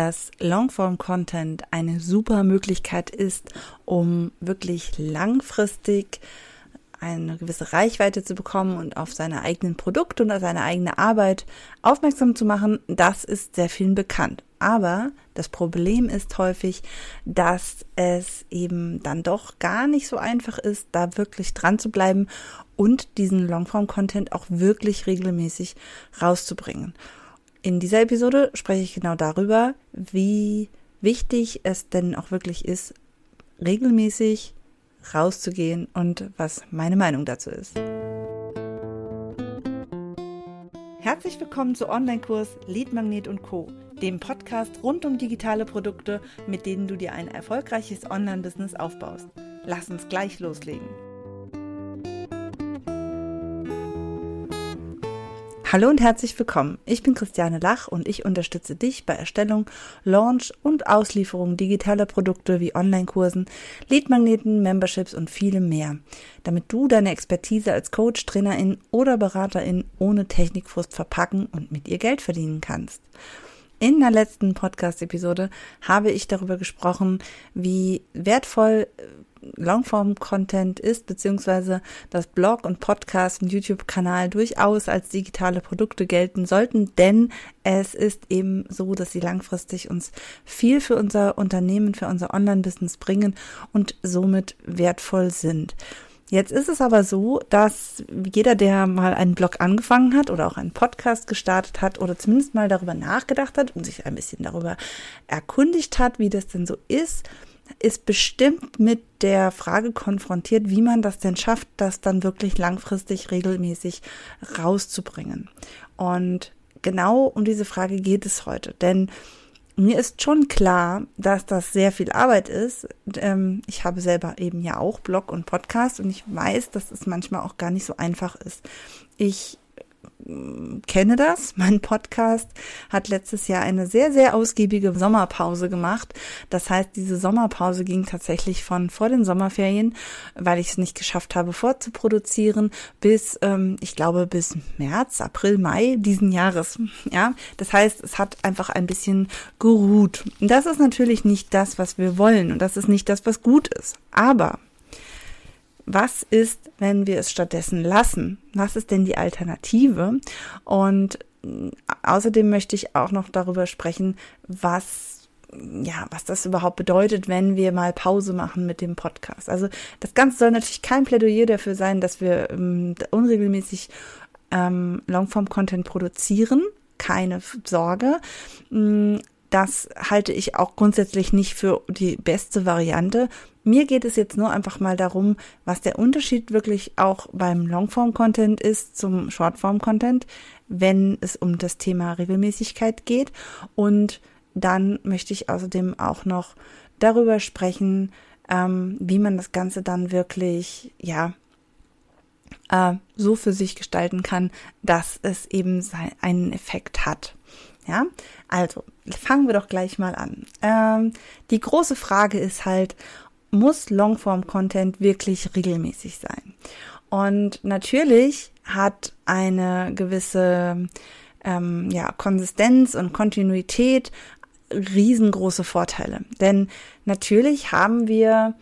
dass Longform-Content eine super Möglichkeit ist, um wirklich langfristig eine gewisse Reichweite zu bekommen und auf seine eigenen Produkte und auf seine eigene Arbeit aufmerksam zu machen, das ist sehr vielen bekannt. Aber das Problem ist häufig, dass es eben dann doch gar nicht so einfach ist, da wirklich dran zu bleiben und diesen Longform-Content auch wirklich regelmäßig rauszubringen. In dieser Episode spreche ich genau darüber, wie wichtig es denn auch wirklich ist, regelmäßig rauszugehen und was meine Meinung dazu ist. Herzlich willkommen zu Online-Kurs Lead Magnet und Co., dem Podcast rund um digitale Produkte, mit denen du dir ein erfolgreiches Online-Business aufbaust. Lass uns gleich loslegen. Hallo und herzlich willkommen. Ich bin Christiane Lach und ich unterstütze dich bei Erstellung, Launch und Auslieferung digitaler Produkte wie Online-Kursen, Leadmagneten, Memberships und vielem mehr, damit du deine Expertise als Coach, Trainerin oder Beraterin ohne Technikfrust verpacken und mit ihr Geld verdienen kannst. In der letzten Podcast-Episode habe ich darüber gesprochen, wie wertvoll Longform-Content ist, beziehungsweise das Blog und Podcast und YouTube-Kanal durchaus als digitale Produkte gelten sollten, denn es ist eben so, dass sie langfristig uns viel für unser Unternehmen, für unser Online-Business bringen und somit wertvoll sind. Jetzt ist es aber so, dass jeder, der mal einen Blog angefangen hat oder auch einen Podcast gestartet hat oder zumindest mal darüber nachgedacht hat und sich ein bisschen darüber erkundigt hat, wie das denn so ist, ist bestimmt mit der Frage konfrontiert, wie man das denn schafft, das dann wirklich langfristig regelmäßig rauszubringen. Und genau um diese Frage geht es heute, denn mir ist schon klar, dass das sehr viel Arbeit ist. Ähm, ich habe selber eben ja auch Blog und Podcast und ich weiß, dass es manchmal auch gar nicht so einfach ist. Ich kenne das. Mein Podcast hat letztes Jahr eine sehr, sehr ausgiebige Sommerpause gemacht. Das heißt, diese Sommerpause ging tatsächlich von vor den Sommerferien, weil ich es nicht geschafft habe, vorzuproduzieren, bis, ähm, ich glaube, bis März, April, Mai diesen Jahres. Ja, das heißt, es hat einfach ein bisschen geruht. Das ist natürlich nicht das, was wir wollen und das ist nicht das, was gut ist. Aber was ist, wenn wir es stattdessen lassen? Was ist denn die Alternative? Und äh, außerdem möchte ich auch noch darüber sprechen, was ja, was das überhaupt bedeutet, wenn wir mal Pause machen mit dem Podcast. Also das Ganze soll natürlich kein Plädoyer dafür sein, dass wir ähm, unregelmäßig ähm, Longform-Content produzieren. Keine Sorge. Mm, das halte ich auch grundsätzlich nicht für die beste Variante. Mir geht es jetzt nur einfach mal darum, was der Unterschied wirklich auch beim Longform-Content ist zum Shortform-Content, wenn es um das Thema Regelmäßigkeit geht. Und dann möchte ich außerdem auch noch darüber sprechen, ähm, wie man das Ganze dann wirklich, ja, äh, so für sich gestalten kann, dass es eben einen Effekt hat. Ja, also fangen wir doch gleich mal an. Ähm, die große Frage ist halt, muss Longform-Content wirklich regelmäßig sein? Und natürlich hat eine gewisse ähm, ja, Konsistenz und Kontinuität riesengroße Vorteile. Denn natürlich haben wir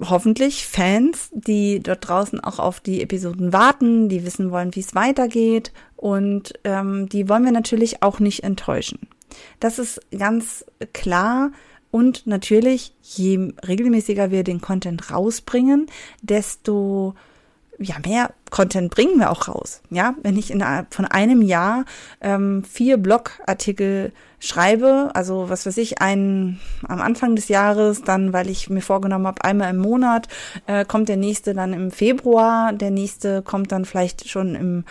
hoffentlich Fans, die dort draußen auch auf die Episoden warten, die wissen wollen, wie es weitergeht und ähm, die wollen wir natürlich auch nicht enttäuschen. Das ist ganz klar und natürlich, je regelmäßiger wir den Content rausbringen, desto ja, mehr Content bringen wir auch raus. Ja, wenn ich innerhalb von einem Jahr ähm, vier Blogartikel schreibe, also was weiß ich, einen am Anfang des Jahres, dann, weil ich mir vorgenommen habe, einmal im Monat, äh, kommt der nächste dann im Februar, der nächste kommt dann vielleicht schon im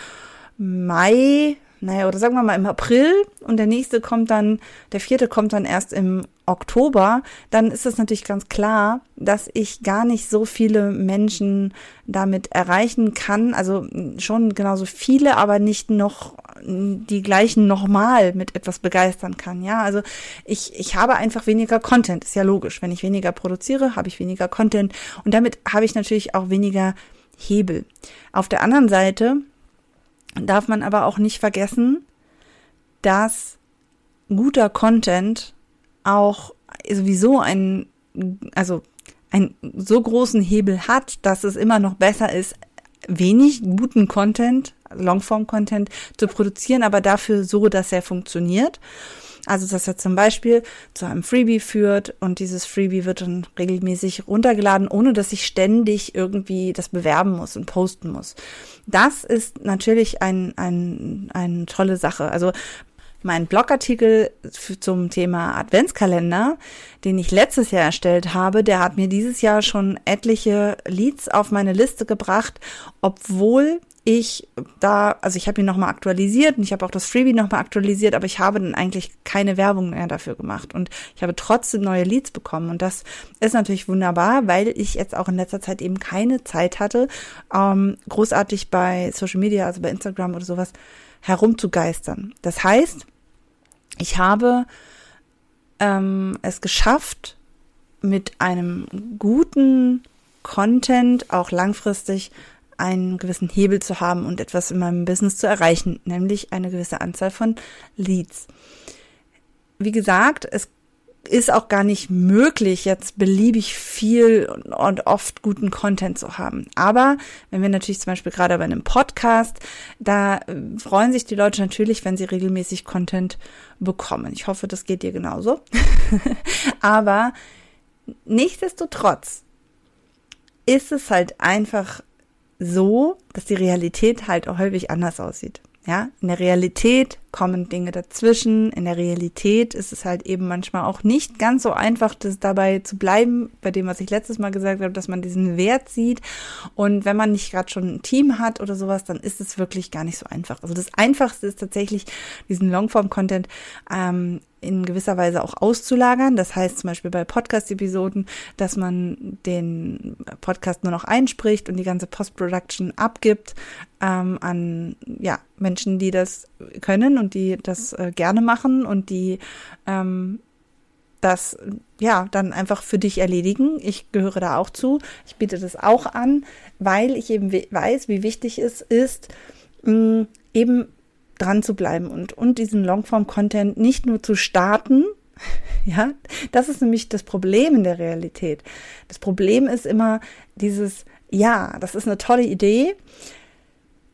Mai, naja, oder sagen wir mal im April und der nächste kommt dann, der vierte kommt dann erst im Oktober, dann ist es natürlich ganz klar, dass ich gar nicht so viele Menschen damit erreichen kann. Also schon genauso viele, aber nicht noch die gleichen nochmal mit etwas begeistern kann. Ja, also ich, ich habe einfach weniger Content. Ist ja logisch. Wenn ich weniger produziere, habe ich weniger Content und damit habe ich natürlich auch weniger Hebel. Auf der anderen Seite darf man aber auch nicht vergessen, dass guter Content auch sowieso ein, also einen so großen Hebel hat, dass es immer noch besser ist, wenig guten Content, Longform-Content zu produzieren, aber dafür so, dass er funktioniert. Also, dass er zum Beispiel zu einem Freebie führt und dieses Freebie wird dann regelmäßig runtergeladen, ohne dass ich ständig irgendwie das bewerben muss und posten muss. Das ist natürlich ein, ein, eine tolle Sache. Also, mein Blogartikel zum Thema Adventskalender, den ich letztes Jahr erstellt habe, der hat mir dieses Jahr schon etliche Leads auf meine Liste gebracht, obwohl ich da, also ich habe ihn nochmal aktualisiert und ich habe auch das Freebie nochmal aktualisiert, aber ich habe dann eigentlich keine Werbung mehr dafür gemacht und ich habe trotzdem neue Leads bekommen und das ist natürlich wunderbar, weil ich jetzt auch in letzter Zeit eben keine Zeit hatte, ähm, großartig bei Social Media, also bei Instagram oder sowas herumzugeistern. Das heißt, ich habe ähm, es geschafft, mit einem guten Content auch langfristig einen gewissen Hebel zu haben und etwas in meinem Business zu erreichen, nämlich eine gewisse Anzahl von Leads. Wie gesagt, es ist auch gar nicht möglich, jetzt beliebig viel und oft guten Content zu haben. Aber wenn wir natürlich zum Beispiel gerade bei einem Podcast, da äh, freuen sich die Leute natürlich, wenn sie regelmäßig Content bekommen. Ich hoffe, das geht dir genauso. Aber nichtsdestotrotz ist es halt einfach so, dass die Realität halt auch häufig anders aussieht. Ja, in der Realität kommen Dinge dazwischen. In der Realität ist es halt eben manchmal auch nicht ganz so einfach, das dabei zu bleiben, bei dem, was ich letztes Mal gesagt habe, dass man diesen Wert sieht. Und wenn man nicht gerade schon ein Team hat oder sowas, dann ist es wirklich gar nicht so einfach. Also das Einfachste ist tatsächlich, diesen Longform-Content ähm, in gewisser Weise auch auszulagern. Das heißt zum Beispiel bei Podcast-Episoden, dass man den Podcast nur noch einspricht und die ganze Post-Production abgibt ähm, an ja, Menschen, die das können und die das äh, gerne machen und die ähm, das ja dann einfach für dich erledigen. Ich gehöre da auch zu. Ich biete das auch an, weil ich eben weiß, wie wichtig es ist, mh, eben dran zu bleiben und, und diesen Longform-Content nicht nur zu starten, ja, das ist nämlich das Problem in der Realität. Das Problem ist immer dieses, ja, das ist eine tolle Idee,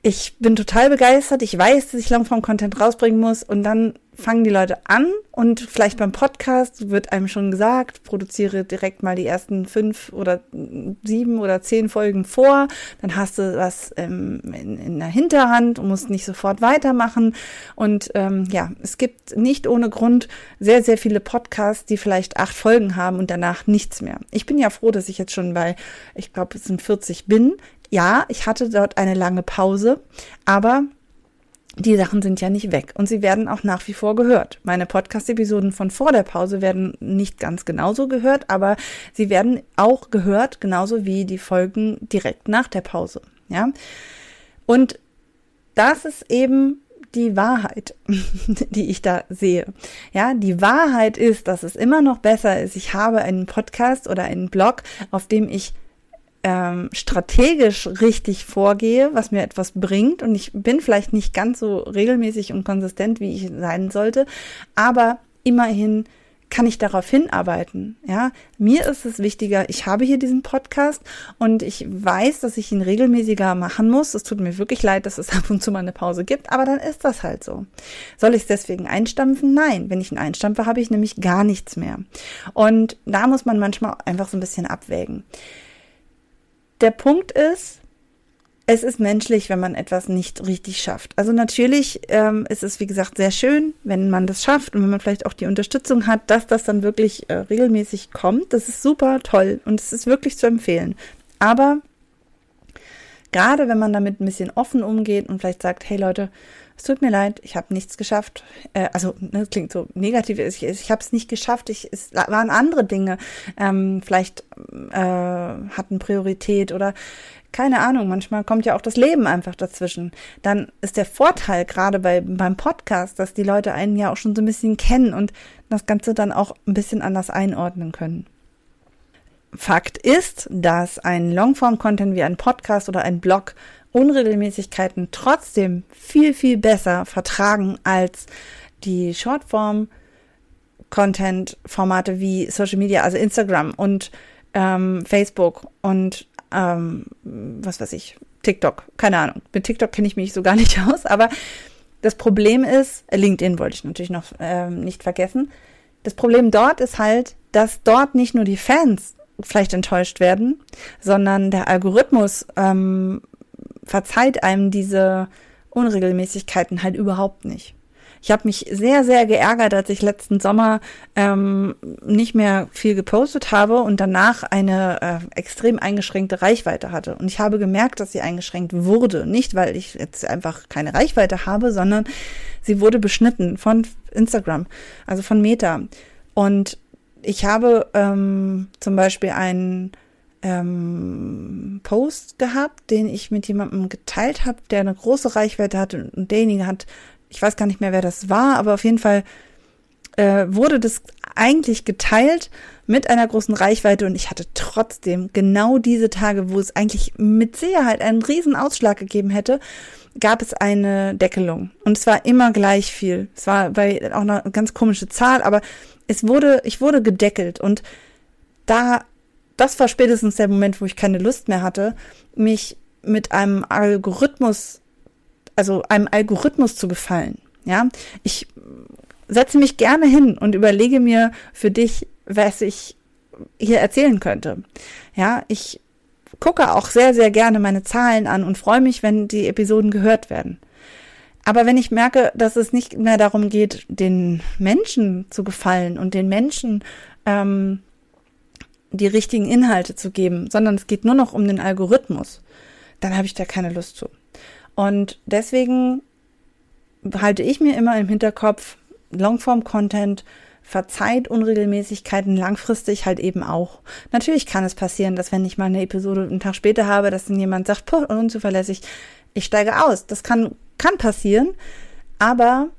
ich bin total begeistert. Ich weiß, dass ich Longform-Content rausbringen muss und dann fangen die Leute an und vielleicht beim Podcast wird einem schon gesagt, produziere direkt mal die ersten fünf oder sieben oder zehn Folgen vor, dann hast du was ähm, in, in, der Hinterhand und musst nicht sofort weitermachen. Und ähm, ja, es gibt nicht ohne Grund sehr, sehr viele Podcasts, die vielleicht acht Folgen haben und danach nichts mehr. Ich bin ja froh, dass ich jetzt schon bei, ich glaube, es sind 40 bin ja, ich hatte dort eine lange Pause, aber die Sachen sind ja nicht weg und sie werden auch nach wie vor gehört. Meine Podcast-Episoden von vor der Pause werden nicht ganz genauso gehört, aber sie werden auch gehört, genauso wie die Folgen direkt nach der Pause. Ja. Und das ist eben die Wahrheit, die ich da sehe. Ja, die Wahrheit ist, dass es immer noch besser ist. Ich habe einen Podcast oder einen Blog, auf dem ich ähm, strategisch richtig vorgehe, was mir etwas bringt. Und ich bin vielleicht nicht ganz so regelmäßig und konsistent, wie ich sein sollte, aber immerhin kann ich darauf hinarbeiten. Ja, mir ist es wichtiger, ich habe hier diesen Podcast und ich weiß, dass ich ihn regelmäßiger machen muss. Es tut mir wirklich leid, dass es ab und zu mal eine Pause gibt, aber dann ist das halt so. Soll ich es deswegen einstampfen? Nein. Wenn ich ihn einstampfe, habe ich nämlich gar nichts mehr. Und da muss man manchmal einfach so ein bisschen abwägen. Der Punkt ist, es ist menschlich, wenn man etwas nicht richtig schafft. Also natürlich ähm, ist es, wie gesagt, sehr schön, wenn man das schafft und wenn man vielleicht auch die Unterstützung hat, dass das dann wirklich äh, regelmäßig kommt. Das ist super toll und es ist wirklich zu empfehlen. Aber gerade wenn man damit ein bisschen offen umgeht und vielleicht sagt, hey Leute, es tut mir leid, ich habe nichts geschafft. Äh, also ne, klingt so negativ, ich, ich habe es nicht geschafft. Ich, es waren andere Dinge, ähm, vielleicht äh, hatten Priorität oder keine Ahnung. Manchmal kommt ja auch das Leben einfach dazwischen. Dann ist der Vorteil gerade bei beim Podcast, dass die Leute einen ja auch schon so ein bisschen kennen und das Ganze dann auch ein bisschen anders einordnen können. Fakt ist, dass ein Longform-Content wie ein Podcast oder ein Blog Unregelmäßigkeiten trotzdem viel, viel besser vertragen als die Shortform Content-Formate wie Social Media, also Instagram und ähm, Facebook und ähm, was weiß ich, TikTok, keine Ahnung. Mit TikTok kenne ich mich so gar nicht aus, aber das Problem ist, äh, LinkedIn wollte ich natürlich noch ähm, nicht vergessen. Das Problem dort ist halt, dass dort nicht nur die Fans vielleicht enttäuscht werden, sondern der Algorithmus ähm, verzeiht einem diese Unregelmäßigkeiten halt überhaupt nicht. Ich habe mich sehr, sehr geärgert, als ich letzten Sommer ähm, nicht mehr viel gepostet habe und danach eine äh, extrem eingeschränkte Reichweite hatte. Und ich habe gemerkt, dass sie eingeschränkt wurde. Nicht, weil ich jetzt einfach keine Reichweite habe, sondern sie wurde beschnitten von Instagram, also von Meta. Und ich habe ähm, zum Beispiel einen ähm, Post gehabt, den ich mit jemandem geteilt habe, der eine große Reichweite hatte und derjenige hat ich weiß gar nicht mehr, wer das war, aber auf jeden Fall äh, wurde das eigentlich geteilt mit einer großen Reichweite und ich hatte trotzdem genau diese Tage, wo es eigentlich mit Sicherheit einen riesen Ausschlag gegeben hätte, gab es eine Deckelung. Und es war immer gleich viel. Es war bei auch eine ganz komische Zahl, aber es wurde, ich wurde gedeckelt und da, das war spätestens der Moment, wo ich keine Lust mehr hatte, mich mit einem Algorithmus also einem Algorithmus zu gefallen. Ja, ich setze mich gerne hin und überlege mir für dich, was ich hier erzählen könnte. Ja, ich gucke auch sehr, sehr gerne meine Zahlen an und freue mich, wenn die Episoden gehört werden. Aber wenn ich merke, dass es nicht mehr darum geht, den Menschen zu gefallen und den Menschen ähm, die richtigen Inhalte zu geben, sondern es geht nur noch um den Algorithmus, dann habe ich da keine Lust zu. Und deswegen halte ich mir immer im Hinterkopf, Longform-Content verzeiht Unregelmäßigkeiten langfristig halt eben auch. Natürlich kann es passieren, dass wenn ich mal eine Episode einen Tag später habe, dass dann jemand sagt, puh, unzuverlässig, ich steige aus. Das kann, kann passieren, aber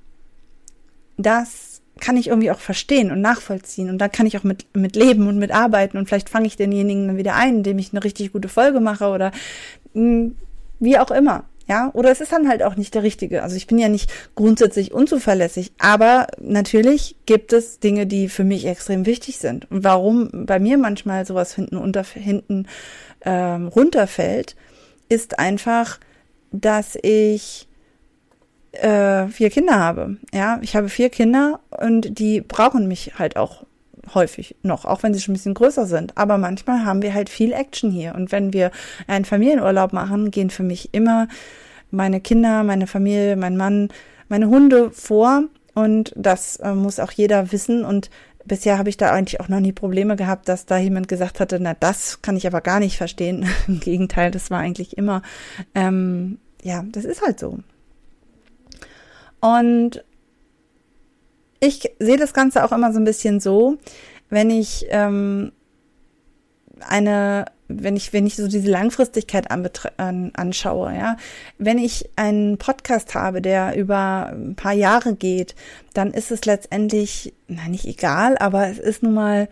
das kann ich irgendwie auch verstehen und nachvollziehen und da kann ich auch mit, mit leben und mit arbeiten und vielleicht fange ich denjenigen dann wieder ein, indem ich eine richtig gute Folge mache oder mh, hm, wie auch immer. Ja, oder es ist dann halt auch nicht der richtige. Also ich bin ja nicht grundsätzlich unzuverlässig, aber natürlich gibt es Dinge, die für mich extrem wichtig sind. Und warum bei mir manchmal sowas hinten unter hinten ähm, runterfällt, ist einfach, dass ich äh, vier Kinder habe. Ja, ich habe vier Kinder und die brauchen mich halt auch häufig noch, auch wenn sie schon ein bisschen größer sind. Aber manchmal haben wir halt viel Action hier. Und wenn wir einen Familienurlaub machen, gehen für mich immer meine Kinder, meine Familie, mein Mann, meine Hunde vor. Und das äh, muss auch jeder wissen. Und bisher habe ich da eigentlich auch noch nie Probleme gehabt, dass da jemand gesagt hatte, na, das kann ich aber gar nicht verstehen. Im Gegenteil, das war eigentlich immer, ähm, ja, das ist halt so. Und ich sehe das Ganze auch immer so ein bisschen so, wenn ich ähm, eine, wenn ich, wenn ich so diese Langfristigkeit an, anschaue, ja, wenn ich einen Podcast habe, der über ein paar Jahre geht, dann ist es letztendlich, na nicht egal, aber es ist nun mal,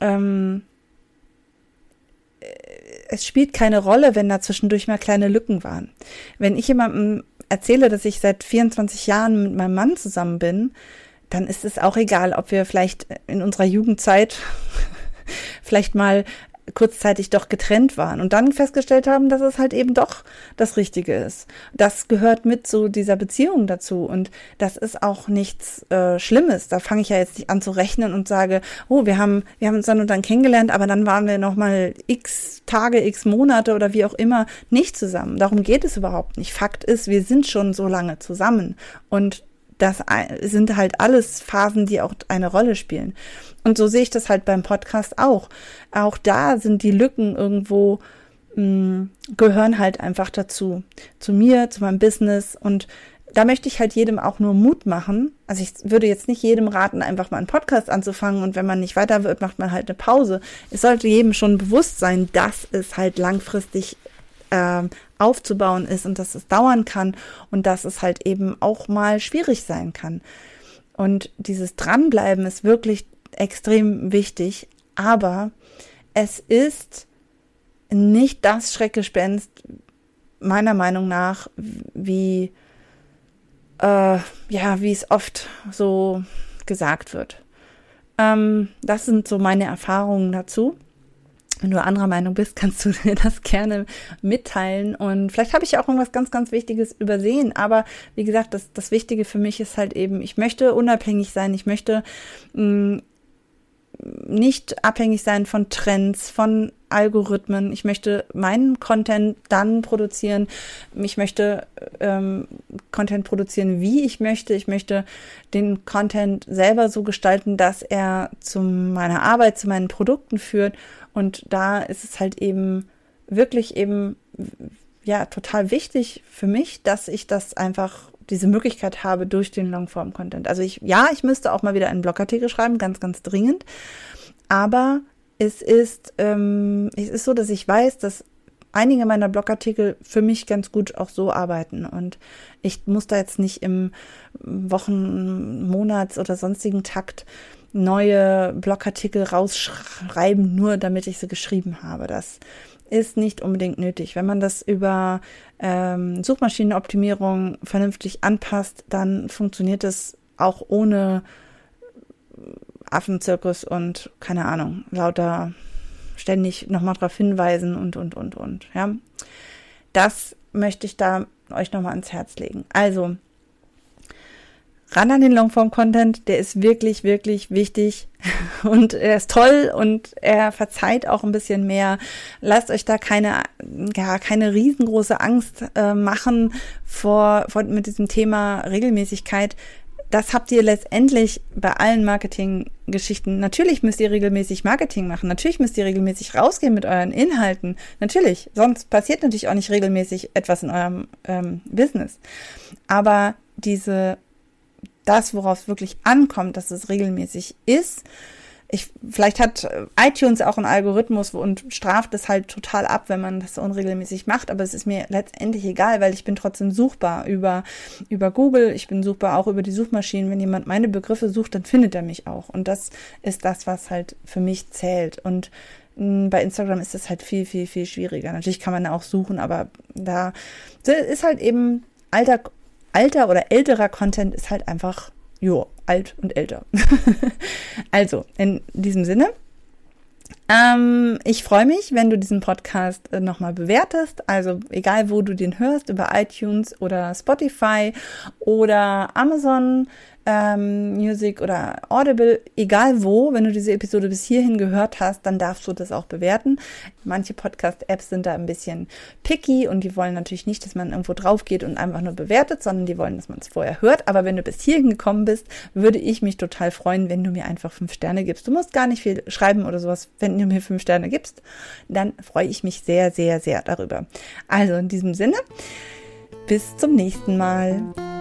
ähm, es spielt keine Rolle, wenn da zwischendurch mal kleine Lücken waren. Wenn ich jemandem erzähle, dass ich seit 24 Jahren mit meinem Mann zusammen bin, dann ist es auch egal, ob wir vielleicht in unserer Jugendzeit vielleicht mal kurzzeitig doch getrennt waren und dann festgestellt haben, dass es halt eben doch das Richtige ist. Das gehört mit zu dieser Beziehung dazu und das ist auch nichts äh, Schlimmes. Da fange ich ja jetzt nicht an zu rechnen und sage, oh, wir haben wir haben uns dann und dann kennengelernt, aber dann waren wir noch mal x Tage, x Monate oder wie auch immer nicht zusammen. Darum geht es überhaupt nicht. Fakt ist, wir sind schon so lange zusammen und das sind halt alles Phasen, die auch eine Rolle spielen. Und so sehe ich das halt beim Podcast auch. Auch da sind die Lücken irgendwo, mh, mm, gehören halt einfach dazu. Zu mir, zu meinem Business. Und da möchte ich halt jedem auch nur Mut machen. Also ich würde jetzt nicht jedem raten, einfach mal einen Podcast anzufangen und wenn man nicht weiter wird, macht man halt eine Pause. Es sollte jedem schon bewusst sein, dass es halt langfristig äh, aufzubauen ist und dass es dauern kann und dass es halt eben auch mal schwierig sein kann. Und dieses Dranbleiben ist wirklich extrem wichtig, aber es ist nicht das Schreckgespenst, meiner Meinung nach, wie, äh, ja, wie es oft so gesagt wird. Ähm, das sind so meine Erfahrungen dazu. Wenn du anderer Meinung bist, kannst du mir das gerne mitteilen. Und vielleicht habe ich auch irgendwas ganz, ganz Wichtiges übersehen. Aber wie gesagt, das, das Wichtige für mich ist halt eben, ich möchte unabhängig sein. Ich möchte mh, mm, nicht abhängig sein von Trends, von Algorithmen. Ich möchte meinen Content dann produzieren. Ich möchte ähm, Content produzieren, wie ich möchte. Ich möchte den Content selber so gestalten, dass er zu meiner Arbeit, zu meinen Produkten führt. Und da ist es halt eben wirklich eben ja total wichtig für mich, dass ich das einfach diese Möglichkeit habe durch den Longform-Content. Also ich, ja, ich müsste auch mal wieder einen Blogartikel schreiben, ganz, ganz dringend. Aber es ist, ähm, es ist so, dass ich weiß, dass einige meiner Blogartikel für mich ganz gut auch so arbeiten. Und ich muss da jetzt nicht im Wochen-, Monats- oder sonstigen Takt neue Blogartikel rausschreiben, nur damit ich sie geschrieben habe. Das ist nicht unbedingt nötig. Wenn man das über ähm, Suchmaschinenoptimierung vernünftig anpasst, dann funktioniert es auch ohne Affenzirkus und keine Ahnung, lauter ständig nochmal darauf hinweisen und, und, und, und, ja. Das möchte ich da euch nochmal ans Herz legen. Also, ran an den Longform-Content, der ist wirklich, wirklich wichtig und er ist toll und er verzeiht auch ein bisschen mehr. Lasst euch da keine, ja, keine riesengroße Angst äh, machen vor, vor mit diesem Thema Regelmäßigkeit das habt ihr letztendlich bei allen Marketinggeschichten. Natürlich müsst ihr regelmäßig Marketing machen. Natürlich müsst ihr regelmäßig rausgehen mit euren Inhalten. Natürlich. Sonst passiert natürlich auch nicht regelmäßig etwas in eurem ähm, Business. Aber diese, das, worauf es wirklich ankommt, dass es regelmäßig ist, ich, vielleicht hat äh, iTunes auch einen Algorithmus und straft es halt total ab, wenn man das unregelmäßig macht, aber es ist mir letztendlich egal, weil ich bin trotzdem suchbar über, über Google, ich bin suchbar auch über die Suchmaschinen. Wenn jemand meine Begriffe sucht, dann findet er mich auch. Und das ist das, was halt für mich zählt. Und mm, bei Instagram ist es halt viel, viel, viel schwieriger. Natürlich kann man auch suchen, aber da ist halt eben alter, alter oder älterer Content ist halt einfach jo, alt und älter. also, in diesem Sinne. Ähm, ich freue mich, wenn du diesen Podcast äh, nochmal bewertest. Also egal, wo du den hörst, über iTunes oder Spotify oder Amazon ähm, Music oder Audible, egal wo, wenn du diese Episode bis hierhin gehört hast, dann darfst du das auch bewerten. Manche Podcast-Apps sind da ein bisschen picky und die wollen natürlich nicht, dass man irgendwo drauf geht und einfach nur bewertet, sondern die wollen, dass man es vorher hört. Aber wenn du bis hierhin gekommen bist, würde ich mich total freuen, wenn du mir einfach fünf Sterne gibst. Du musst gar nicht viel schreiben oder sowas. Wenn du mir fünf Sterne gibst, dann freue ich mich sehr, sehr, sehr darüber. Also in diesem Sinne, bis zum nächsten Mal.